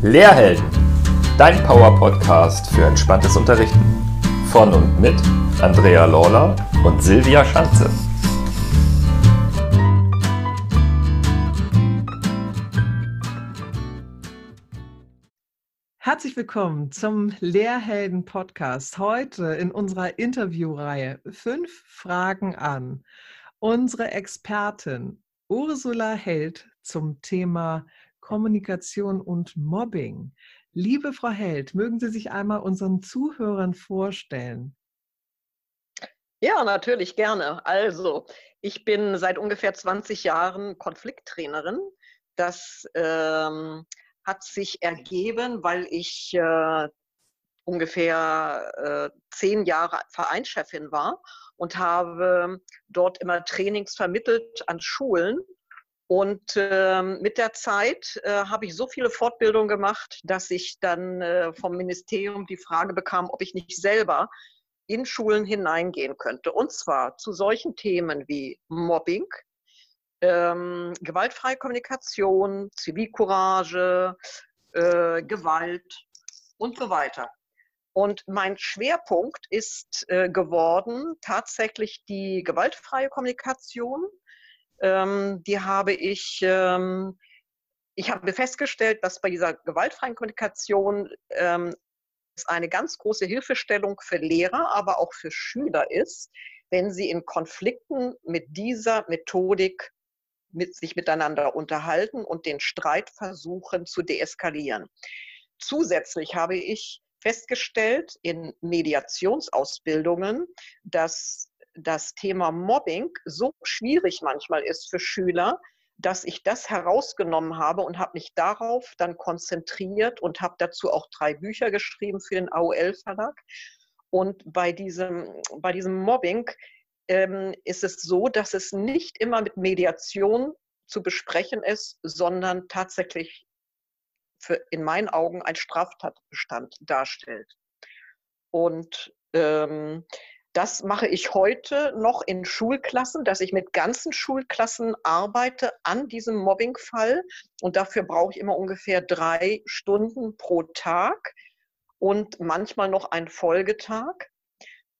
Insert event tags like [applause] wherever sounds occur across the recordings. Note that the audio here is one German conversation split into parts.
Lehrhelden, dein Power-Podcast für entspanntes Unterrichten. Von und mit Andrea Lawler und Silvia Schanze. Herzlich willkommen zum Lehrhelden-Podcast. Heute in unserer Interviewreihe Fünf Fragen an. Unsere Expertin Ursula Held zum Thema Kommunikation und Mobbing. Liebe Frau Held, mögen Sie sich einmal unseren Zuhörern vorstellen? Ja, natürlich gerne. Also, ich bin seit ungefähr 20 Jahren Konflikttrainerin. Das ähm, hat sich ergeben, weil ich äh, ungefähr äh, zehn Jahre Vereinschefin war und habe dort immer Trainings vermittelt an Schulen und äh, mit der Zeit äh, habe ich so viele Fortbildungen gemacht, dass ich dann äh, vom Ministerium die Frage bekam, ob ich nicht selber in Schulen hineingehen könnte. Und zwar zu solchen Themen wie Mobbing, ähm, gewaltfreie Kommunikation, Zivilcourage, äh, Gewalt und so weiter. Und mein Schwerpunkt ist äh, geworden tatsächlich die gewaltfreie Kommunikation ähm, die habe ich, ähm, ich habe festgestellt, dass bei dieser gewaltfreien Kommunikation ähm, es eine ganz große Hilfestellung für Lehrer, aber auch für Schüler ist, wenn sie in Konflikten mit dieser Methodik mit sich miteinander unterhalten und den Streit versuchen zu deeskalieren. Zusätzlich habe ich festgestellt in Mediationsausbildungen, dass das Thema Mobbing so schwierig manchmal ist für Schüler, dass ich das herausgenommen habe und habe mich darauf dann konzentriert und habe dazu auch drei Bücher geschrieben für den AOL-Verlag. Und bei diesem, bei diesem Mobbing ähm, ist es so, dass es nicht immer mit Mediation zu besprechen ist, sondern tatsächlich für, in meinen Augen ein Straftatbestand darstellt. Und ähm, das mache ich heute noch in Schulklassen, dass ich mit ganzen Schulklassen arbeite an diesem Mobbingfall. Und dafür brauche ich immer ungefähr drei Stunden pro Tag und manchmal noch einen Folgetag.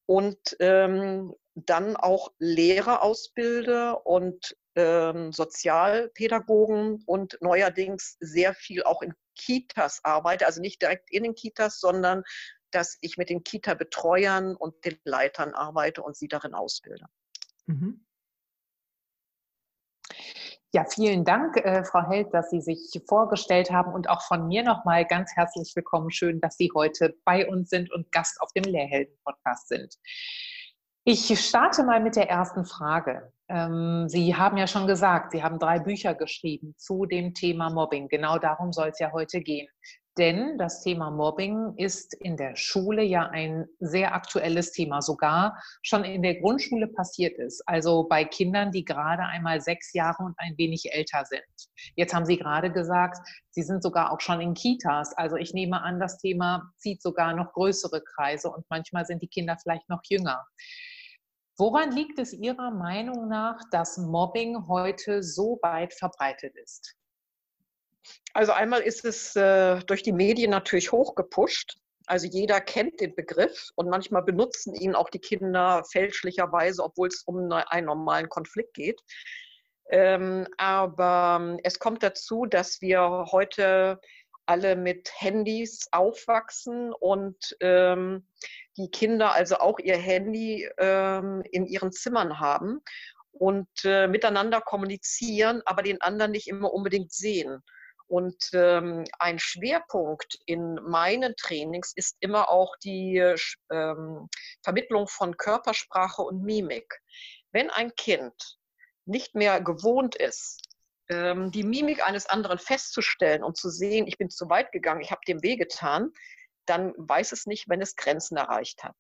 Und ähm, dann auch Lehrer ausbilde und ähm, Sozialpädagogen und neuerdings sehr viel auch in Kitas arbeite, also nicht direkt in den Kitas, sondern dass ich mit den Kita-Betreuern und den Leitern arbeite und sie darin ausbilde. Mhm. Ja, vielen Dank, äh, Frau Held, dass Sie sich vorgestellt haben und auch von mir nochmal ganz herzlich willkommen. Schön, dass Sie heute bei uns sind und Gast auf dem Lehrhelden-Podcast sind. Ich starte mal mit der ersten Frage. Ähm, Sie haben ja schon gesagt, Sie haben drei Bücher geschrieben zu dem Thema Mobbing. Genau darum soll es ja heute gehen. Denn das Thema Mobbing ist in der Schule ja ein sehr aktuelles Thema, sogar schon in der Grundschule passiert ist. Also bei Kindern, die gerade einmal sechs Jahre und ein wenig älter sind. Jetzt haben Sie gerade gesagt, Sie sind sogar auch schon in Kitas. Also ich nehme an, das Thema zieht sogar noch größere Kreise und manchmal sind die Kinder vielleicht noch jünger. Woran liegt es Ihrer Meinung nach, dass Mobbing heute so weit verbreitet ist? Also einmal ist es äh, durch die Medien natürlich hochgepusht. Also jeder kennt den Begriff und manchmal benutzen ihn auch die Kinder fälschlicherweise, obwohl es um einen normalen Konflikt geht. Ähm, aber ähm, es kommt dazu, dass wir heute alle mit Handys aufwachsen und ähm, die Kinder also auch ihr Handy ähm, in ihren Zimmern haben und äh, miteinander kommunizieren, aber den anderen nicht immer unbedingt sehen. Und ähm, ein Schwerpunkt in meinen Trainings ist immer auch die ähm, Vermittlung von Körpersprache und Mimik. Wenn ein Kind nicht mehr gewohnt ist, ähm, die Mimik eines anderen festzustellen und zu sehen, ich bin zu weit gegangen, ich habe dem wehgetan, dann weiß es nicht, wenn es Grenzen erreicht hat.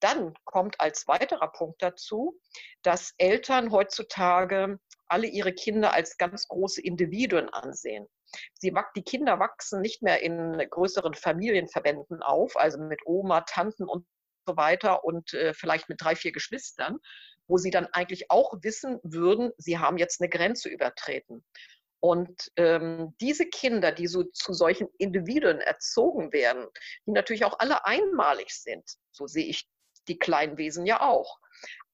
Dann kommt als weiterer Punkt dazu, dass Eltern heutzutage alle ihre Kinder als ganz große Individuen ansehen. Sie, die Kinder wachsen nicht mehr in größeren Familienverbänden auf, also mit Oma, Tanten und so weiter und äh, vielleicht mit drei, vier Geschwistern, wo sie dann eigentlich auch wissen würden, sie haben jetzt eine Grenze übertreten. Und ähm, diese Kinder, die so zu solchen Individuen erzogen werden, die natürlich auch alle einmalig sind, so sehe ich die kleinen Wesen ja auch.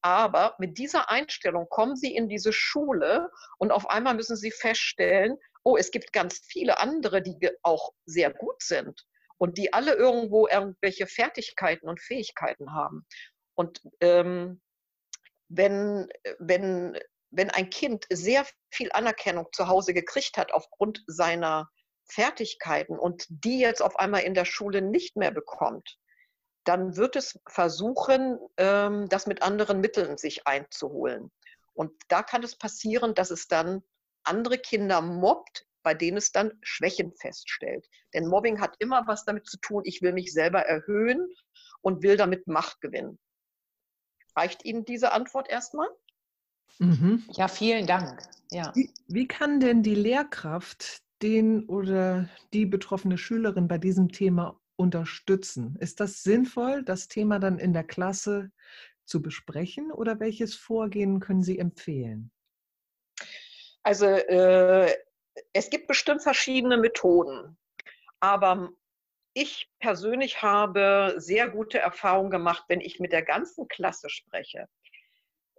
Aber mit dieser Einstellung kommen sie in diese Schule und auf einmal müssen sie feststellen, oh, es gibt ganz viele andere, die auch sehr gut sind und die alle irgendwo irgendwelche Fertigkeiten und Fähigkeiten haben. Und ähm, wenn, wenn, wenn ein Kind sehr viel Anerkennung zu Hause gekriegt hat aufgrund seiner Fertigkeiten und die jetzt auf einmal in der Schule nicht mehr bekommt, dann wird es versuchen, ähm, das mit anderen Mitteln sich einzuholen. Und da kann es passieren, dass es dann andere Kinder mobbt, bei denen es dann Schwächen feststellt. Denn Mobbing hat immer was damit zu tun, ich will mich selber erhöhen und will damit Macht gewinnen. Reicht Ihnen diese Antwort erstmal? Mhm. Ja, vielen Dank. Ja. Wie, wie kann denn die Lehrkraft den oder die betroffene Schülerin bei diesem Thema unterstützen? Ist das sinnvoll, das Thema dann in der Klasse zu besprechen oder welches Vorgehen können Sie empfehlen? Also äh, es gibt bestimmt verschiedene Methoden, aber ich persönlich habe sehr gute Erfahrungen gemacht, wenn ich mit der ganzen Klasse spreche.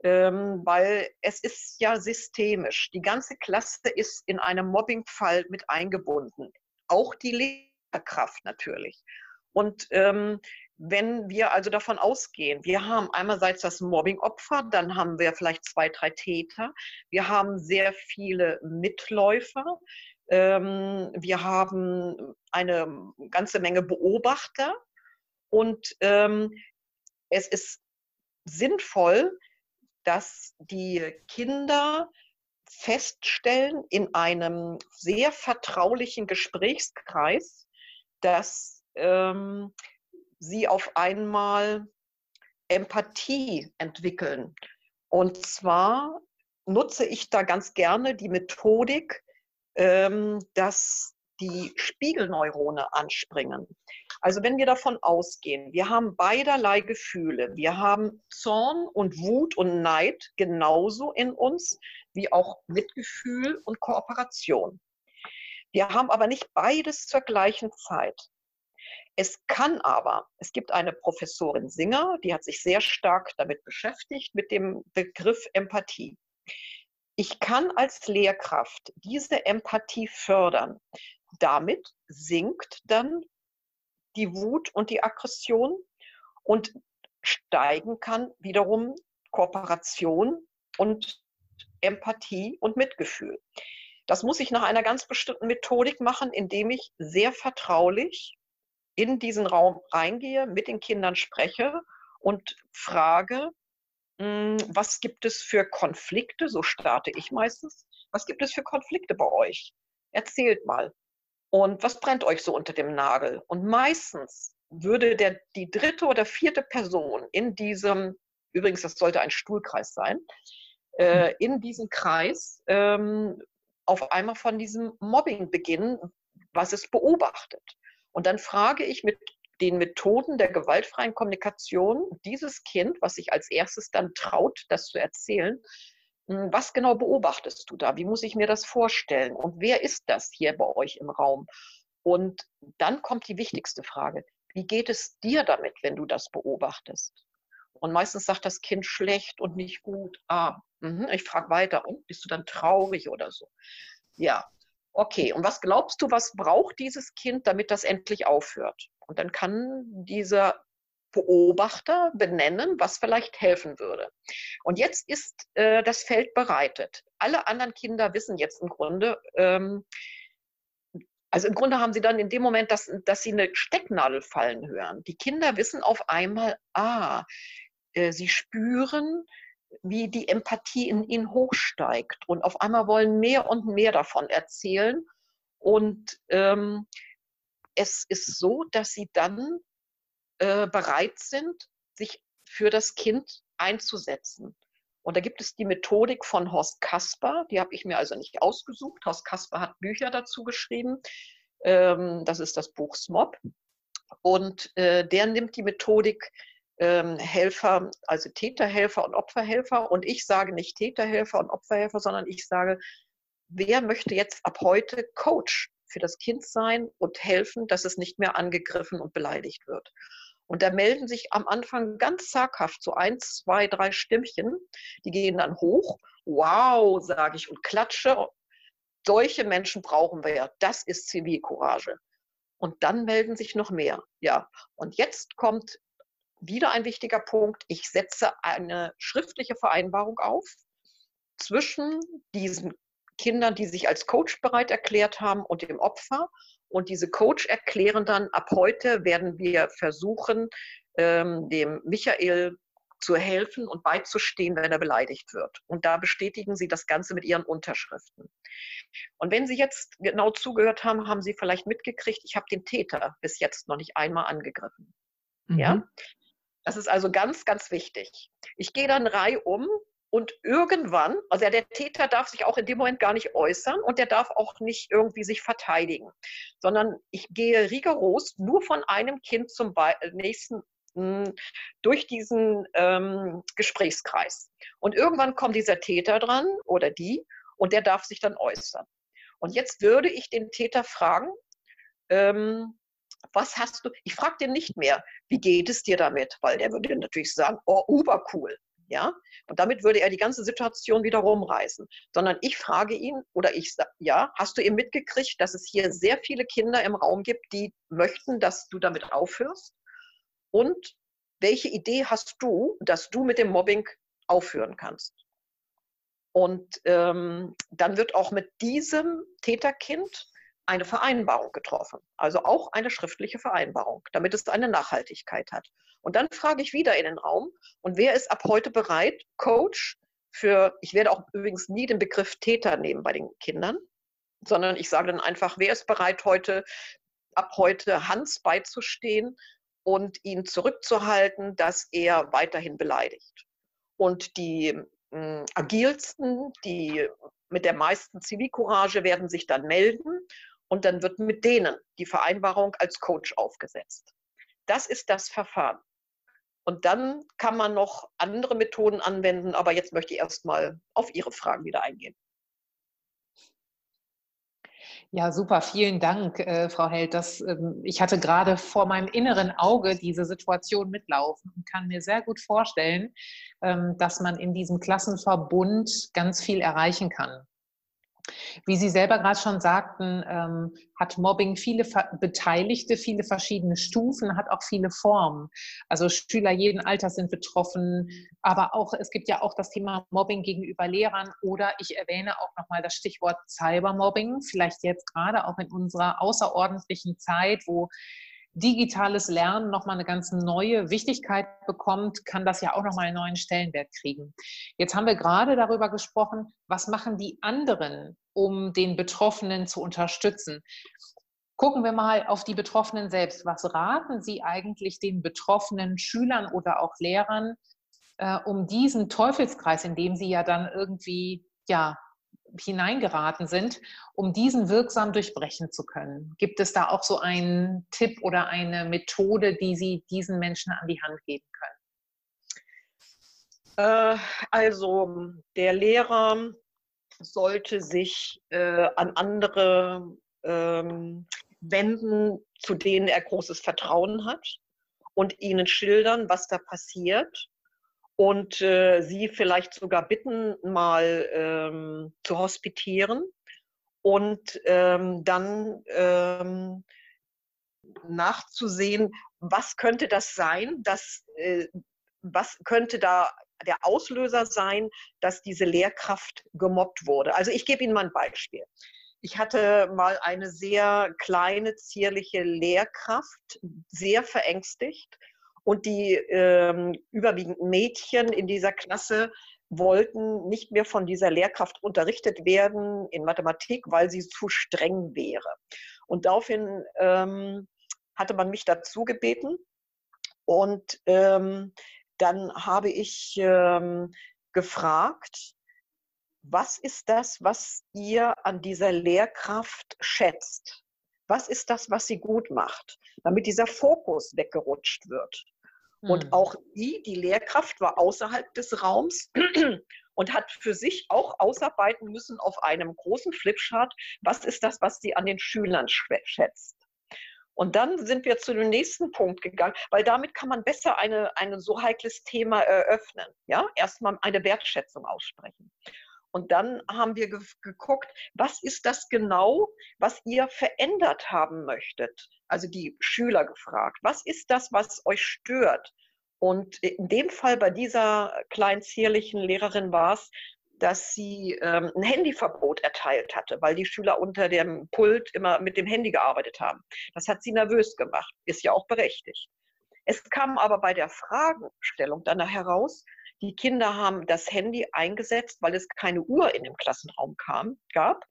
Ähm, weil es ist ja systemisch. Die ganze Klasse ist in einem Mobbingfall mit eingebunden. Auch die Lehrkraft natürlich. Und ähm, wenn wir also davon ausgehen, wir haben einerseits das Mobbingopfer, dann haben wir vielleicht zwei, drei Täter, wir haben sehr viele Mitläufer, ähm, wir haben eine ganze Menge Beobachter. Und ähm, es ist sinnvoll, dass die Kinder feststellen in einem sehr vertraulichen Gesprächskreis, dass ähm, sie auf einmal Empathie entwickeln. Und zwar nutze ich da ganz gerne die Methodik, ähm, dass die Spiegelneurone anspringen. Also wenn wir davon ausgehen, wir haben beiderlei Gefühle. Wir haben Zorn und Wut und Neid genauso in uns wie auch Mitgefühl und Kooperation. Wir haben aber nicht beides zur gleichen Zeit. Es kann aber, es gibt eine Professorin Singer, die hat sich sehr stark damit beschäftigt, mit dem Begriff Empathie. Ich kann als Lehrkraft diese Empathie fördern. Damit sinkt dann die Wut und die Aggression und steigen kann wiederum Kooperation und Empathie und Mitgefühl. Das muss ich nach einer ganz bestimmten Methodik machen, indem ich sehr vertraulich in diesen Raum reingehe, mit den Kindern spreche und frage, hm, was gibt es für Konflikte? So starte ich meistens. Was gibt es für Konflikte bei euch? Erzählt mal. Und was brennt euch so unter dem Nagel? Und meistens würde der, die dritte oder vierte Person in diesem, übrigens, das sollte ein Stuhlkreis sein, äh, in diesem Kreis ähm, auf einmal von diesem Mobbing beginnen, was es beobachtet. Und dann frage ich mit den Methoden der gewaltfreien Kommunikation dieses Kind, was sich als erstes dann traut, das zu erzählen, hm, was genau beobachtest du da? Wie muss ich mir das vorstellen? Und wer ist das hier bei euch im Raum? Und dann kommt die wichtigste Frage. Wie geht es dir damit, wenn du das beobachtest? Und meistens sagt das Kind schlecht und nicht gut. Ah, mh, ich frage weiter. Und bist du dann traurig oder so? Ja, okay, und was glaubst du, was braucht dieses Kind, damit das endlich aufhört? Und dann kann dieser Beobachter benennen, was vielleicht helfen würde. Und jetzt ist äh, das Feld bereitet. Alle anderen Kinder wissen jetzt im Grunde, ähm, also im Grunde haben sie dann in dem Moment, dass, dass sie eine Stecknadel fallen hören. Die Kinder wissen auf einmal, ah, äh, sie spüren, wie die Empathie in ihnen hochsteigt und auf einmal wollen mehr und mehr davon erzählen. Und ähm, es ist so, dass sie dann äh, bereit sind, sich für das Kind einzusetzen. Und da gibt es die Methodik von Horst Kasper, die habe ich mir also nicht ausgesucht. Horst Kasper hat Bücher dazu geschrieben. Ähm, das ist das Buch Smob. Und äh, der nimmt die Methodik ähm, Helfer, also Täterhelfer und Opferhelfer. Und ich sage nicht Täterhelfer und Opferhelfer, sondern ich sage wer möchte jetzt ab heute Coach für das Kind sein und helfen, dass es nicht mehr angegriffen und beleidigt wird. Und da melden sich am Anfang ganz zaghaft so eins, zwei, drei Stimmchen. Die gehen dann hoch. Wow, sage ich und klatsche. Solche Menschen brauchen wir ja. Das ist Zivilcourage. Und dann melden sich noch mehr. Ja, und jetzt kommt wieder ein wichtiger Punkt. Ich setze eine schriftliche Vereinbarung auf zwischen diesen Kindern, die sich als Coach bereit erklärt haben und dem Opfer. Und diese Coach erklären dann, ab heute werden wir versuchen, ähm, dem Michael zu helfen und beizustehen, wenn er beleidigt wird. Und da bestätigen sie das Ganze mit ihren Unterschriften. Und wenn Sie jetzt genau zugehört haben, haben Sie vielleicht mitgekriegt, ich habe den Täter bis jetzt noch nicht einmal angegriffen. Mhm. Ja? Das ist also ganz, ganz wichtig. Ich gehe dann reihum und irgendwann, also der Täter darf sich auch in dem Moment gar nicht äußern und der darf auch nicht irgendwie sich verteidigen, sondern ich gehe rigoros nur von einem Kind zum äh, nächsten hm, durch diesen ähm, Gesprächskreis. Und irgendwann kommt dieser Täter dran oder die und der darf sich dann äußern. Und jetzt würde ich den Täter fragen, ähm, was hast du, ich frage den nicht mehr, wie geht es dir damit? Weil der würde natürlich sagen, oh, ubercool. Ja? Und damit würde er die ganze Situation wieder rumreißen. Sondern ich frage ihn oder ich sage, ja, hast du ihm mitgekriegt, dass es hier sehr viele Kinder im Raum gibt, die möchten, dass du damit aufhörst? Und welche Idee hast du, dass du mit dem Mobbing aufhören kannst? Und ähm, dann wird auch mit diesem Täterkind eine Vereinbarung getroffen, also auch eine schriftliche Vereinbarung, damit es eine Nachhaltigkeit hat. Und dann frage ich wieder in den Raum, und wer ist ab heute bereit, Coach für, ich werde auch übrigens nie den Begriff Täter nehmen bei den Kindern, sondern ich sage dann einfach, wer ist bereit, heute, ab heute Hans beizustehen und ihn zurückzuhalten, dass er weiterhin beleidigt. Und die hm, agilsten, die mit der meisten Zivilcourage werden sich dann melden und dann wird mit denen die Vereinbarung als Coach aufgesetzt. Das ist das Verfahren. Und dann kann man noch andere Methoden anwenden, aber jetzt möchte ich erstmal auf Ihre Fragen wieder eingehen. Ja, super, vielen Dank, äh, Frau Held. Das, ähm, ich hatte gerade vor meinem inneren Auge diese Situation mitlaufen und kann mir sehr gut vorstellen, ähm, dass man in diesem Klassenverbund ganz viel erreichen kann. Wie Sie selber gerade schon sagten, ähm, hat Mobbing viele Beteiligte, viele verschiedene Stufen, hat auch viele Formen. Also Schüler jeden Alters sind betroffen, aber auch es gibt ja auch das Thema Mobbing gegenüber Lehrern oder ich erwähne auch nochmal das Stichwort Cybermobbing, vielleicht jetzt gerade auch in unserer außerordentlichen Zeit, wo digitales Lernen nochmal eine ganz neue Wichtigkeit bekommt, kann das ja auch nochmal einen neuen Stellenwert kriegen. Jetzt haben wir gerade darüber gesprochen, was machen die anderen, um den Betroffenen zu unterstützen. Gucken wir mal auf die Betroffenen selbst. Was raten Sie eigentlich den betroffenen Schülern oder auch Lehrern, äh, um diesen Teufelskreis, in dem sie ja dann irgendwie ja hineingeraten sind, um diesen wirksam durchbrechen zu können? Gibt es da auch so einen Tipp oder eine Methode, die Sie diesen Menschen an die Hand geben können? Äh, also der Lehrer sollte sich äh, an andere ähm, wenden, zu denen er großes Vertrauen hat und ihnen schildern, was da passiert und äh, sie vielleicht sogar bitten, mal ähm, zu hospitieren und ähm, dann ähm, nachzusehen, was könnte das sein, dass, äh, was könnte da der Auslöser sein, dass diese Lehrkraft gemobbt wurde. Also ich gebe Ihnen mal ein Beispiel. Ich hatte mal eine sehr kleine, zierliche Lehrkraft, sehr verängstigt und die ähm, überwiegend Mädchen in dieser Klasse wollten nicht mehr von dieser Lehrkraft unterrichtet werden in Mathematik, weil sie zu streng wäre. Und daraufhin ähm, hatte man mich dazu gebeten. Und ähm, dann habe ich ähm, gefragt, was ist das, was ihr an dieser Lehrkraft schätzt? Was ist das, was sie gut macht, damit dieser Fokus weggerutscht wird? Und hm. auch die, die Lehrkraft war außerhalb des Raums [clears throat] und hat für sich auch ausarbeiten müssen auf einem großen Flipchart, was ist das, was sie an den Schülern schätzt. Und dann sind wir zu dem nächsten Punkt gegangen, weil damit kann man besser eine, ein so heikles Thema eröffnen. Ja, erstmal eine Wertschätzung aussprechen. Und dann haben wir ge geguckt, was ist das genau, was ihr verändert haben möchtet? Also die Schüler gefragt, was ist das, was euch stört? Und in dem Fall bei dieser kleinen zierlichen Lehrerin war es, dass sie ähm, ein Handyverbot erteilt hatte, weil die Schüler unter dem Pult immer mit dem Handy gearbeitet haben. Das hat sie nervös gemacht, ist ja auch berechtigt. Es kam aber bei der Fragestellung dann heraus, die Kinder haben das Handy eingesetzt, weil es keine Uhr in dem Klassenraum kam, gab.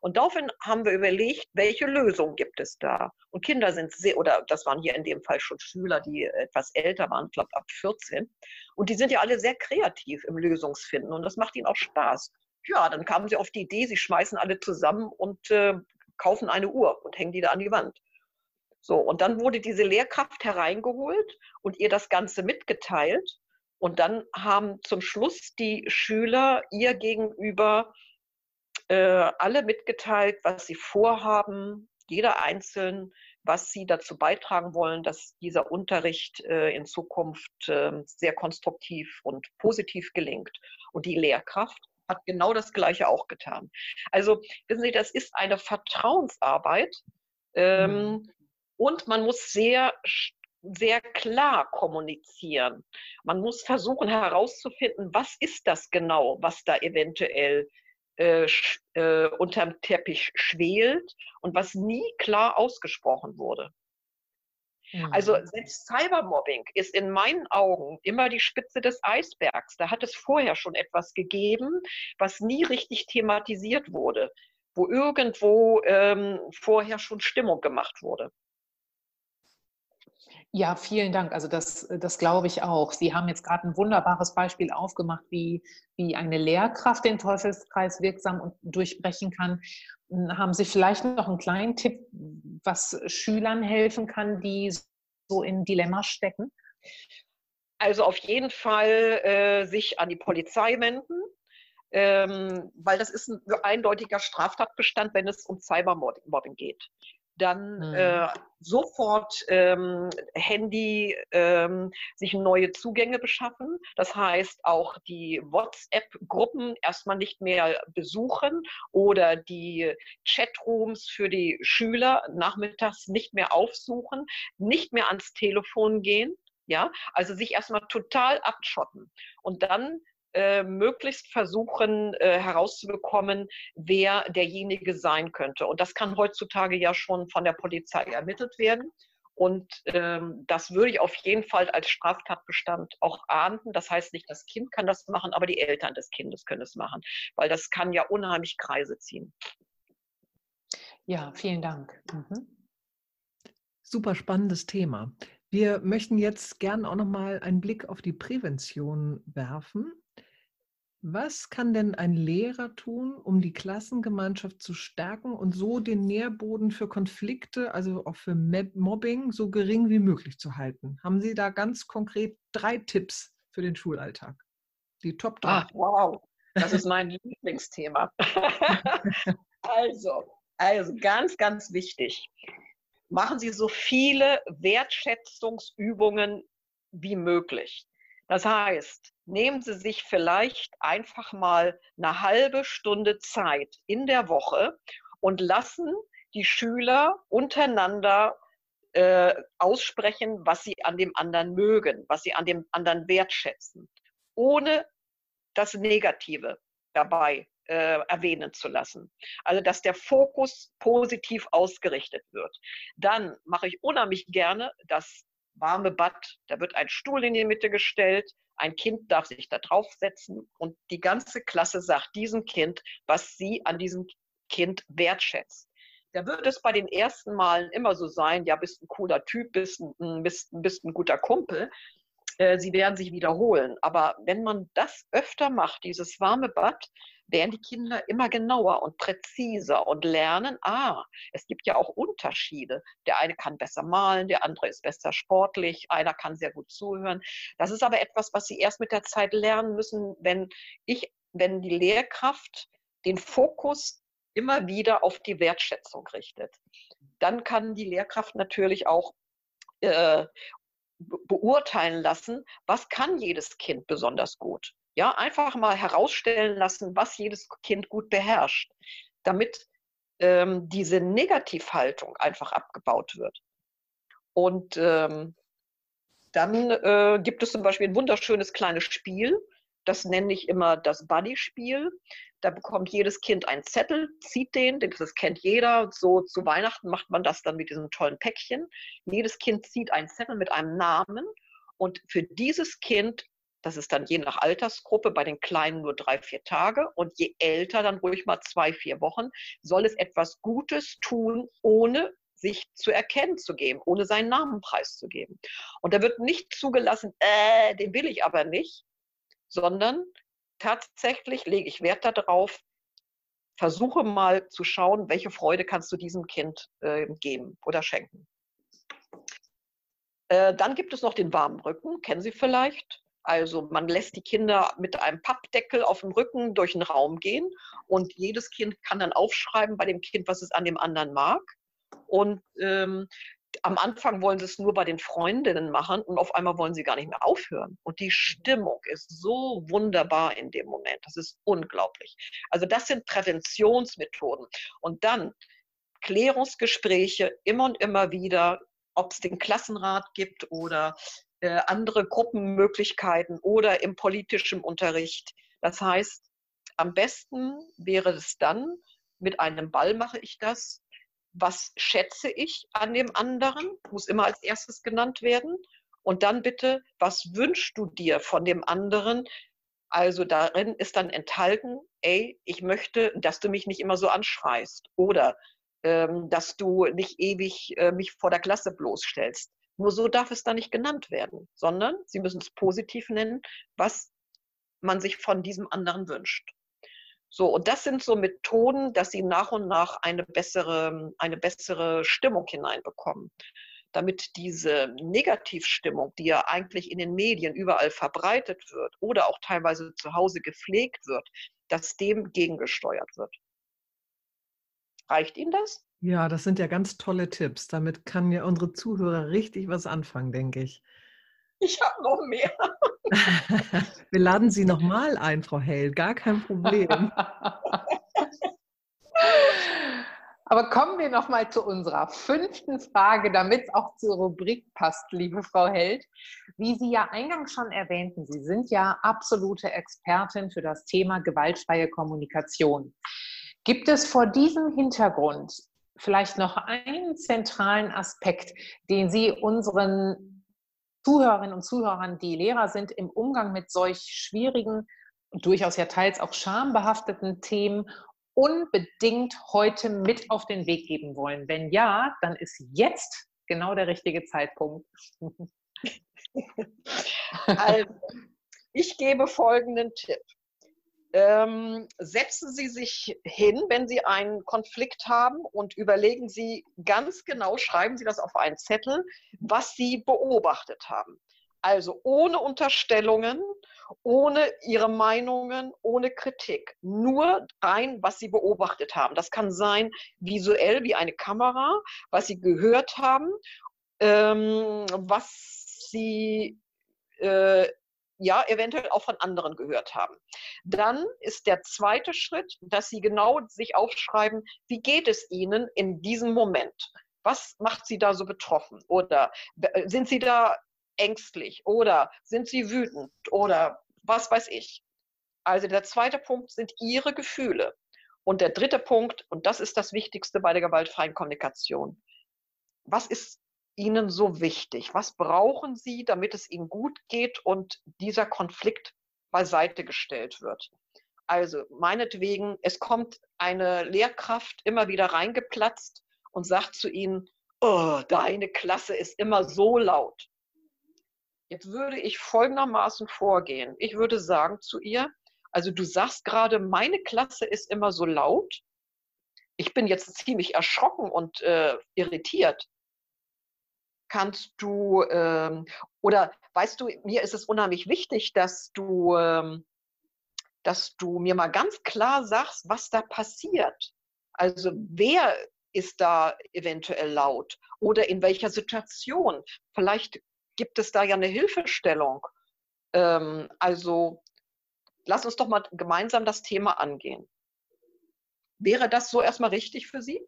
Und daraufhin haben wir überlegt, welche Lösung gibt es da? Und Kinder sind sehr, oder das waren hier in dem Fall schon Schüler, die etwas älter waren, ich glaube ab 14. Und die sind ja alle sehr kreativ im Lösungsfinden und das macht ihnen auch Spaß. Ja, dann kamen sie auf die Idee, sie schmeißen alle zusammen und äh, kaufen eine Uhr und hängen die da an die Wand. So, und dann wurde diese Lehrkraft hereingeholt und ihr das Ganze mitgeteilt. Und dann haben zum Schluss die Schüler ihr gegenüber äh, alle mitgeteilt, was sie vorhaben, jeder einzeln, was sie dazu beitragen wollen, dass dieser Unterricht äh, in Zukunft äh, sehr konstruktiv und positiv gelingt. Und die Lehrkraft hat genau das Gleiche auch getan. Also, wissen Sie, das ist eine Vertrauensarbeit ähm, mhm. und man muss sehr sehr klar kommunizieren. Man muss versuchen herauszufinden, was ist das genau, was da eventuell äh, äh, unterm Teppich schwelt und was nie klar ausgesprochen wurde. Also mhm. selbst Cybermobbing ist in meinen Augen immer die Spitze des Eisbergs. Da hat es vorher schon etwas gegeben, was nie richtig thematisiert wurde, wo irgendwo ähm, vorher schon Stimmung gemacht wurde. Ja, vielen Dank. Also das, das glaube ich auch. Sie haben jetzt gerade ein wunderbares Beispiel aufgemacht, wie, wie eine Lehrkraft den Teufelskreis wirksam und durchbrechen kann. Hm, haben Sie vielleicht noch einen kleinen Tipp, was Schülern helfen kann, die so in Dilemma stecken? Also auf jeden Fall äh, sich an die Polizei wenden, ähm, weil das ist ein eindeutiger Straftatbestand, wenn es um Cybermobbing geht dann mhm. äh, sofort ähm, Handy ähm, sich neue Zugänge beschaffen. Das heißt auch die WhatsApp-Gruppen erstmal nicht mehr besuchen oder die Chatrooms für die Schüler nachmittags nicht mehr aufsuchen, nicht mehr ans Telefon gehen. Ja, also sich erstmal total abschotten und dann äh, möglichst versuchen äh, herauszubekommen, wer derjenige sein könnte. Und das kann heutzutage ja schon von der Polizei ermittelt werden. Und ähm, das würde ich auf jeden Fall als Straftatbestand auch ahnden. Das heißt nicht, das Kind kann das machen, aber die Eltern des Kindes können es machen, weil das kann ja unheimlich Kreise ziehen. Ja, vielen Dank. Mhm. Super spannendes Thema. Wir möchten jetzt gern auch noch mal einen Blick auf die Prävention werfen. Was kann denn ein Lehrer tun, um die Klassengemeinschaft zu stärken und so den Nährboden für Konflikte, also auch für Mobbing, so gering wie möglich zu halten? Haben Sie da ganz konkret drei Tipps für den Schulalltag? Die Top 3. Ach, wow, das ist mein Lieblingsthema. [laughs] also, also ganz, ganz wichtig. Machen Sie so viele Wertschätzungsübungen wie möglich. Das heißt, nehmen Sie sich vielleicht einfach mal eine halbe Stunde Zeit in der Woche und lassen die Schüler untereinander äh, aussprechen, was sie an dem anderen mögen, was sie an dem anderen wertschätzen, ohne das Negative dabei äh, erwähnen zu lassen. Also, dass der Fokus positiv ausgerichtet wird. Dann mache ich unheimlich gerne das warme Bad. Da wird ein Stuhl in die Mitte gestellt, ein Kind darf sich da draufsetzen und die ganze Klasse sagt diesem Kind, was sie an diesem Kind wertschätzt. Da wird es bei den ersten Malen immer so sein, ja, bist ein cooler Typ, bist ein, bist, bist ein guter Kumpel. Äh, sie werden sich wiederholen. Aber wenn man das öfter macht, dieses warme Bad, werden die Kinder immer genauer und präziser und lernen, ah, es gibt ja auch Unterschiede. Der eine kann besser malen, der andere ist besser sportlich, einer kann sehr gut zuhören. Das ist aber etwas, was sie erst mit der Zeit lernen müssen, wenn ich wenn die Lehrkraft den Fokus immer wieder auf die Wertschätzung richtet. Dann kann die Lehrkraft natürlich auch äh, beurteilen lassen, was kann jedes Kind besonders gut. Ja, einfach mal herausstellen lassen, was jedes Kind gut beherrscht, damit ähm, diese Negativhaltung einfach abgebaut wird. Und ähm, dann äh, gibt es zum Beispiel ein wunderschönes kleines Spiel, das nenne ich immer das Buddy-Spiel. Da bekommt jedes Kind einen Zettel, zieht den, das kennt jeder. So zu Weihnachten macht man das dann mit diesem tollen Päckchen. Jedes Kind zieht einen Zettel mit einem Namen und für dieses Kind, das ist dann je nach Altersgruppe, bei den Kleinen nur drei, vier Tage und je älter dann ruhig mal zwei, vier Wochen, soll es etwas Gutes tun, ohne sich zu erkennen zu geben, ohne seinen Namen preiszugeben. Und da wird nicht zugelassen, äh, den will ich aber nicht, sondern tatsächlich lege ich Wert darauf, versuche mal zu schauen, welche Freude kannst du diesem Kind äh, geben oder schenken. Äh, dann gibt es noch den warmen Rücken, kennen Sie vielleicht. Also man lässt die Kinder mit einem Pappdeckel auf dem Rücken durch den Raum gehen und jedes Kind kann dann aufschreiben bei dem Kind, was es an dem anderen mag. Und ähm, am Anfang wollen sie es nur bei den Freundinnen machen und auf einmal wollen sie gar nicht mehr aufhören. Und die Stimmung ist so wunderbar in dem Moment. Das ist unglaublich. Also das sind Präventionsmethoden. Und dann Klärungsgespräche immer und immer wieder, ob es den Klassenrat gibt oder äh, andere Gruppenmöglichkeiten oder im politischen Unterricht. Das heißt, am besten wäre es dann, mit einem Ball mache ich das, was schätze ich an dem anderen, muss immer als erstes genannt werden. Und dann bitte, was wünschst du dir von dem anderen? Also darin ist dann enthalten, ey, ich möchte, dass du mich nicht immer so anschreist oder ähm, dass du nicht ewig äh, mich vor der Klasse bloßstellst. Nur so darf es dann nicht genannt werden, sondern Sie müssen es positiv nennen, was man sich von diesem anderen wünscht. So, und das sind so Methoden, dass sie nach und nach eine bessere, eine bessere Stimmung hineinbekommen. Damit diese Negativstimmung, die ja eigentlich in den Medien überall verbreitet wird oder auch teilweise zu Hause gepflegt wird, dass dem gegengesteuert wird. Reicht Ihnen das? Ja, das sind ja ganz tolle Tipps. Damit kann ja unsere Zuhörer richtig was anfangen, denke ich. Ich habe noch mehr. [laughs] Wir laden Sie nochmal ein, Frau Hell, gar kein Problem. Aber kommen wir nochmal zu unserer fünften Frage, damit es auch zur Rubrik passt, liebe Frau Held. Wie Sie ja eingangs schon erwähnten, Sie sind ja absolute Expertin für das Thema gewaltfreie Kommunikation. Gibt es vor diesem Hintergrund vielleicht noch einen zentralen Aspekt, den Sie unseren Zuhörerinnen und Zuhörern, die Lehrer sind, im Umgang mit solch schwierigen durchaus ja teils auch schambehafteten Themen unbedingt heute mit auf den Weg geben wollen? Wenn ja, dann ist jetzt genau der richtige Zeitpunkt. [laughs] also, ich gebe folgenden Tipp. Ähm, setzen Sie sich hin, wenn Sie einen Konflikt haben und überlegen Sie ganz genau, schreiben Sie das auf einen Zettel, was Sie beobachtet haben. Also ohne Unterstellungen, ohne Ihre Meinungen, ohne Kritik. Nur rein, was Sie beobachtet haben. Das kann sein visuell wie eine Kamera, was Sie gehört haben, ähm, was Sie äh, ja, eventuell auch von anderen gehört haben. Dann ist der zweite Schritt, dass Sie genau sich aufschreiben, wie geht es Ihnen in diesem Moment? Was macht Sie da so betroffen? Oder äh, sind Sie da ängstlich? Oder sind Sie wütend? Oder was weiß ich? Also der zweite Punkt sind Ihre Gefühle. Und der dritte Punkt, und das ist das Wichtigste bei der gewaltfreien Kommunikation. Was ist Ihnen so wichtig? Was brauchen Sie, damit es Ihnen gut geht und dieser Konflikt beiseite gestellt wird? Also meinetwegen, es kommt eine Lehrkraft immer wieder reingeplatzt und sagt zu Ihnen, oh, deine Klasse ist immer so laut. Jetzt würde ich folgendermaßen vorgehen. Ich würde sagen zu ihr, also du sagst gerade, meine Klasse ist immer so laut. Ich bin jetzt ziemlich erschrocken und äh, irritiert kannst du, ähm, oder weißt du, mir ist es unheimlich wichtig, dass du, ähm, dass du mir mal ganz klar sagst, was da passiert. Also wer ist da eventuell laut oder in welcher Situation? Vielleicht gibt es da ja eine Hilfestellung. Ähm, also lass uns doch mal gemeinsam das Thema angehen. Wäre das so erstmal richtig für Sie?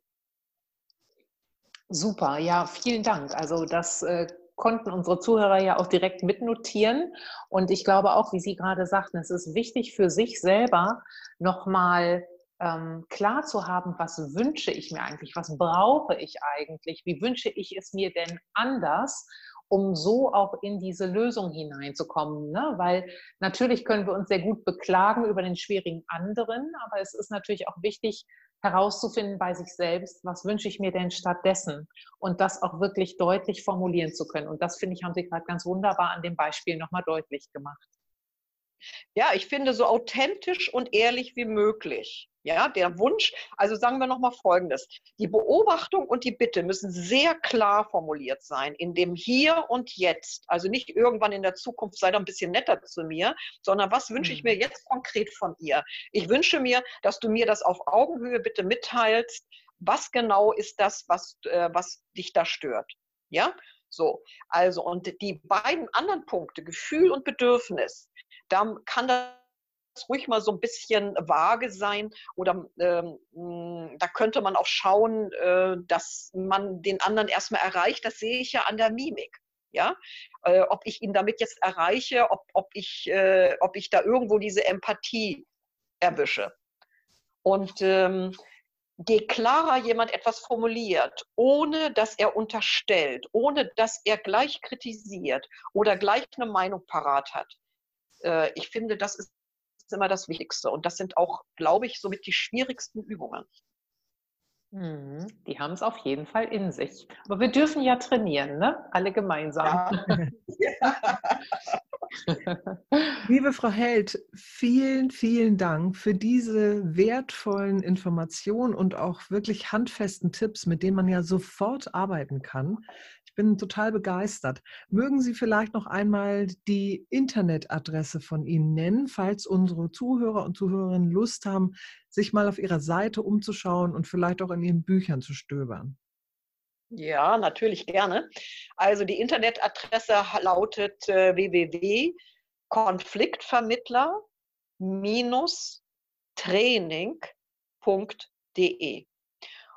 Super, ja, vielen Dank. Also das äh, konnten unsere Zuhörer ja auch direkt mitnotieren. Und ich glaube auch, wie Sie gerade sagten, es ist wichtig für sich selber nochmal ähm, klar zu haben, was wünsche ich mir eigentlich, was brauche ich eigentlich, wie wünsche ich es mir denn anders, um so auch in diese Lösung hineinzukommen. Ne? Weil natürlich können wir uns sehr gut beklagen über den schwierigen anderen, aber es ist natürlich auch wichtig, herauszufinden bei sich selbst, was wünsche ich mir denn stattdessen und das auch wirklich deutlich formulieren zu können. Und das finde ich, haben Sie gerade ganz wunderbar an dem Beispiel nochmal deutlich gemacht. Ja, ich finde so authentisch und ehrlich wie möglich. Ja, der Wunsch, also sagen wir nochmal Folgendes. Die Beobachtung und die Bitte müssen sehr klar formuliert sein, in dem Hier und Jetzt. Also nicht irgendwann in der Zukunft, sei doch ein bisschen netter zu mir, sondern was wünsche ich mir mhm. jetzt konkret von ihr? Ich wünsche mir, dass du mir das auf Augenhöhe bitte mitteilst. Was genau ist das, was, äh, was dich da stört? Ja, so. Also, und die beiden anderen Punkte, Gefühl und Bedürfnis, da kann das ruhig mal so ein bisschen vage sein oder ähm, hm, da könnte man auch schauen, äh, dass man den anderen erstmal erreicht. Das sehe ich ja an der Mimik. Ja, äh, ob ich ihn damit jetzt erreiche, ob, ob, ich, äh, ob ich da irgendwo diese Empathie erwische. Und ähm, je klarer jemand etwas formuliert, ohne dass er unterstellt, ohne dass er gleich kritisiert oder gleich eine Meinung parat hat, äh, ich finde, das ist immer das Wichtigste. Und das sind auch, glaube ich, somit die schwierigsten Übungen. Mhm, die haben es auf jeden Fall in sich. Aber wir dürfen ja trainieren, ne? Alle gemeinsam. Ja. [laughs] Liebe Frau Held, vielen, vielen Dank für diese wertvollen Informationen und auch wirklich handfesten Tipps, mit denen man ja sofort arbeiten kann. Bin total begeistert. Mögen Sie vielleicht noch einmal die Internetadresse von Ihnen nennen, falls unsere Zuhörer und Zuhörerinnen Lust haben, sich mal auf Ihrer Seite umzuschauen und vielleicht auch in Ihren Büchern zu stöbern? Ja, natürlich gerne. Also die Internetadresse lautet äh, www.konfliktvermittler-training.de.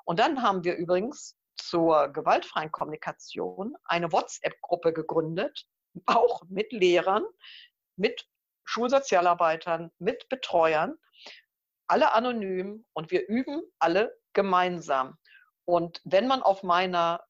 Und dann haben wir übrigens zur gewaltfreien Kommunikation eine WhatsApp-Gruppe gegründet, auch mit Lehrern, mit Schulsozialarbeitern, mit Betreuern, alle anonym und wir üben alle gemeinsam. Und wenn man auf meiner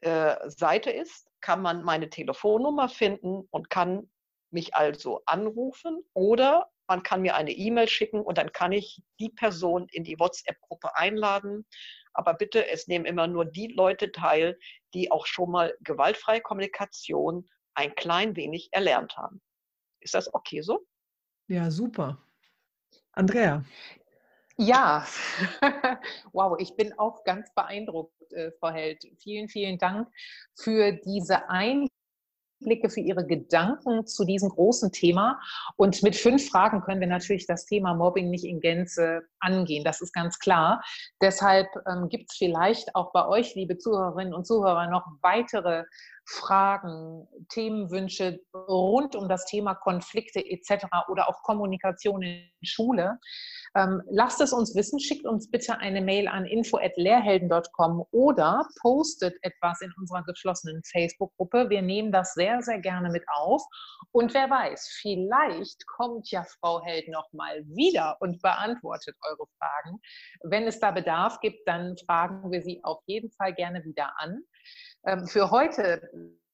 äh, Seite ist, kann man meine Telefonnummer finden und kann mich also anrufen oder man kann mir eine E-Mail schicken und dann kann ich die Person in die WhatsApp-Gruppe einladen aber bitte, es nehmen immer nur die Leute teil, die auch schon mal gewaltfreie Kommunikation ein klein wenig erlernt haben. Ist das okay so? Ja, super. Andrea. Ja, [laughs] wow, ich bin auch ganz beeindruckt, äh, Frau Held. Vielen, vielen Dank für diese Einladung Blicke für Ihre Gedanken zu diesem großen Thema. Und mit fünf Fragen können wir natürlich das Thema Mobbing nicht in Gänze angehen. Das ist ganz klar. Deshalb ähm, gibt es vielleicht auch bei euch, liebe Zuhörerinnen und Zuhörer, noch weitere Fragen, Themenwünsche rund um das Thema Konflikte etc. oder auch Kommunikation in Schule. Ähm, lasst es uns wissen, schickt uns bitte eine Mail an info.lehrhelden.com oder postet etwas in unserer geschlossenen Facebook-Gruppe. Wir nehmen das sehr, sehr gerne mit auf. Und wer weiß, vielleicht kommt ja Frau Held nochmal wieder und beantwortet eure Fragen. Wenn es da Bedarf gibt, dann fragen wir sie auf jeden Fall gerne wieder an. Ähm, für heute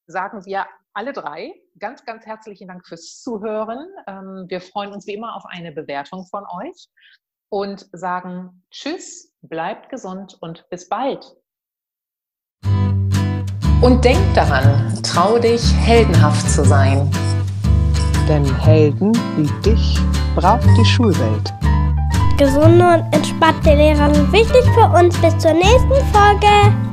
sagen wir alle drei ganz, ganz herzlichen Dank fürs Zuhören. Ähm, wir freuen uns wie immer auf eine Bewertung von euch und sagen Tschüss, bleibt gesund und bis bald. Und denk daran, trau dich, heldenhaft zu sein. Denn Helden wie dich braucht die Schulwelt. Gesunde und entspannte Lehrer sind wichtig für uns. Bis zur nächsten Folge.